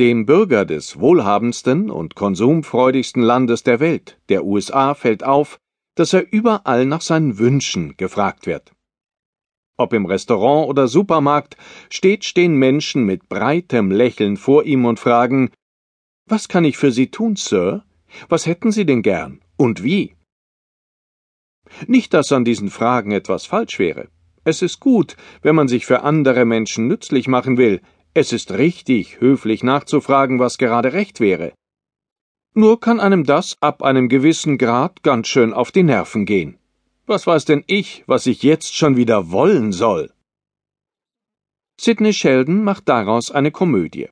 Dem Bürger des wohlhabendsten und konsumfreudigsten Landes der Welt, der USA, fällt auf, dass er überall nach seinen Wünschen gefragt wird. Ob im Restaurant oder Supermarkt, stets stehen Menschen mit breitem Lächeln vor ihm und fragen Was kann ich für Sie tun, Sir? Was hätten Sie denn gern? Und wie? Nicht, dass an diesen Fragen etwas falsch wäre. Es ist gut, wenn man sich für andere Menschen nützlich machen will, es ist richtig, höflich nachzufragen, was gerade recht wäre. Nur kann einem das ab einem gewissen Grad ganz schön auf die Nerven gehen. Was weiß denn ich, was ich jetzt schon wieder wollen soll? Sidney Sheldon macht daraus eine Komödie.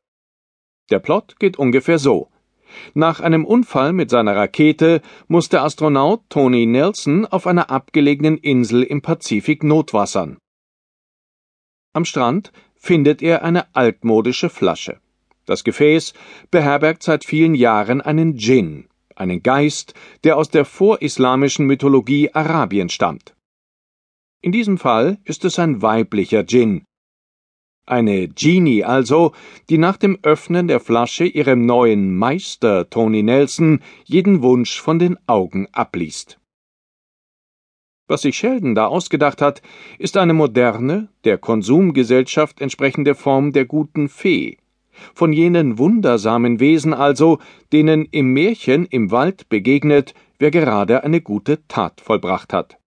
Der Plot geht ungefähr so. Nach einem Unfall mit seiner Rakete muss der Astronaut Tony Nelson auf einer abgelegenen Insel im Pazifik notwassern. Am Strand findet er eine altmodische Flasche. Das Gefäß beherbergt seit vielen Jahren einen Djinn, einen Geist, der aus der vorislamischen Mythologie Arabien stammt. In diesem Fall ist es ein weiblicher Djinn, eine Genie also, die nach dem Öffnen der Flasche ihrem neuen Meister Tony Nelson jeden Wunsch von den Augen abliest. Was sich Sheldon da ausgedacht hat, ist eine moderne, der Konsumgesellschaft entsprechende Form der guten Fee, von jenen wundersamen Wesen also, denen im Märchen im Wald begegnet, wer gerade eine gute Tat vollbracht hat.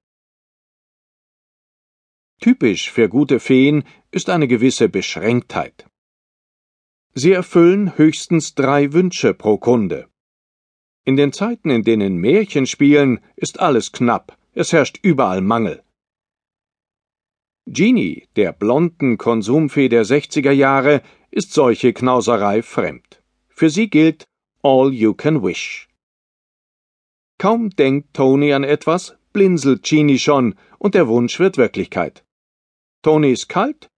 Typisch für gute Feen ist eine gewisse Beschränktheit. Sie erfüllen höchstens drei Wünsche pro Kunde. In den Zeiten, in denen Märchen spielen, ist alles knapp, es herrscht überall Mangel. Jeannie, der blonden Konsumfee der 60er Jahre, ist solche Knauserei fremd. Für sie gilt All you can wish. Kaum denkt Tony an etwas, blinzelt Jeannie schon und der Wunsch wird Wirklichkeit. Tony ist kalt?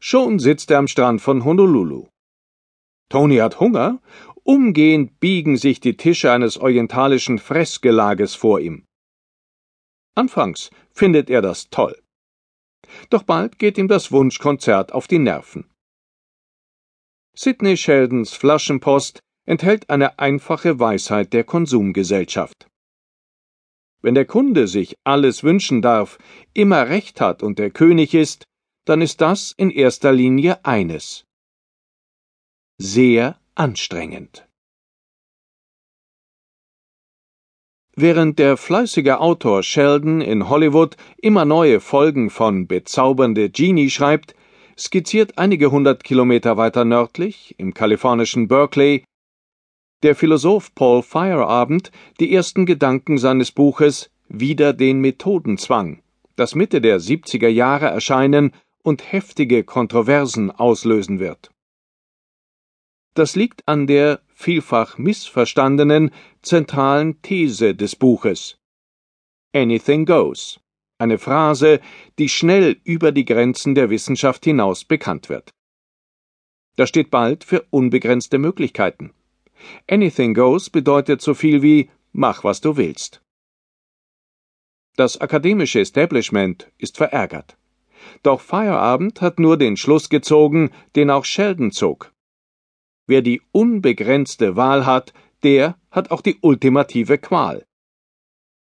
Schon sitzt er am Strand von Honolulu. Tony hat Hunger? Umgehend biegen sich die Tische eines orientalischen Fressgelages vor ihm. Anfangs findet er das toll. Doch bald geht ihm das Wunschkonzert auf die Nerven. Sidney Sheldons Flaschenpost enthält eine einfache Weisheit der Konsumgesellschaft. Wenn der Kunde sich alles wünschen darf, immer recht hat und der König ist, dann ist das in erster Linie eines sehr anstrengend. Während der fleißige Autor Sheldon in Hollywood immer neue Folgen von Bezaubernde Genie schreibt, skizziert einige hundert Kilometer weiter nördlich, im kalifornischen Berkeley, der Philosoph Paul Feyerabend die ersten Gedanken seines Buches Wider den Methodenzwang, das Mitte der 70er Jahre erscheinen und heftige Kontroversen auslösen wird. Das liegt an der vielfach missverstandenen zentralen These des Buches. Anything goes, eine Phrase, die schnell über die Grenzen der Wissenschaft hinaus bekannt wird. Das steht bald für unbegrenzte Möglichkeiten. Anything goes bedeutet so viel wie mach, was du willst. Das akademische Establishment ist verärgert. Doch Feierabend hat nur den Schluss gezogen, den auch Sheldon zog. Wer die unbegrenzte Wahl hat, der hat auch die ultimative Qual.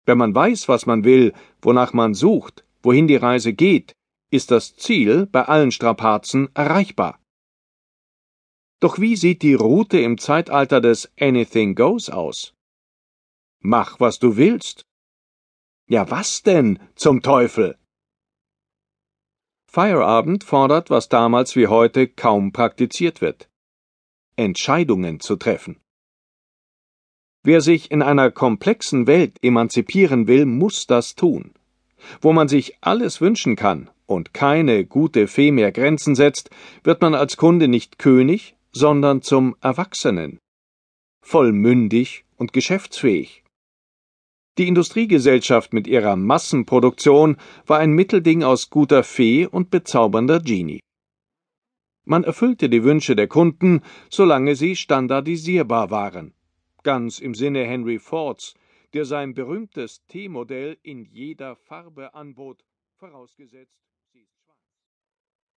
Wenn man weiß, was man will, wonach man sucht, wohin die Reise geht, ist das Ziel bei allen Strapazen erreichbar. Doch wie sieht die Route im Zeitalter des Anything Goes aus? Mach, was du willst. Ja, was denn zum Teufel? Feierabend fordert, was damals wie heute kaum praktiziert wird. Entscheidungen zu treffen. Wer sich in einer komplexen Welt emanzipieren will, muss das tun. Wo man sich alles wünschen kann und keine gute Fee mehr Grenzen setzt, wird man als Kunde nicht König, sondern zum Erwachsenen, vollmündig und geschäftsfähig. Die Industriegesellschaft mit ihrer Massenproduktion war ein Mittelding aus guter Fee und bezaubernder Genie. Man erfüllte die Wünsche der Kunden, solange sie standardisierbar waren. Ganz im Sinne Henry Fords, der sein berühmtes T-Modell in jeder Farbe anbot, vorausgesetzt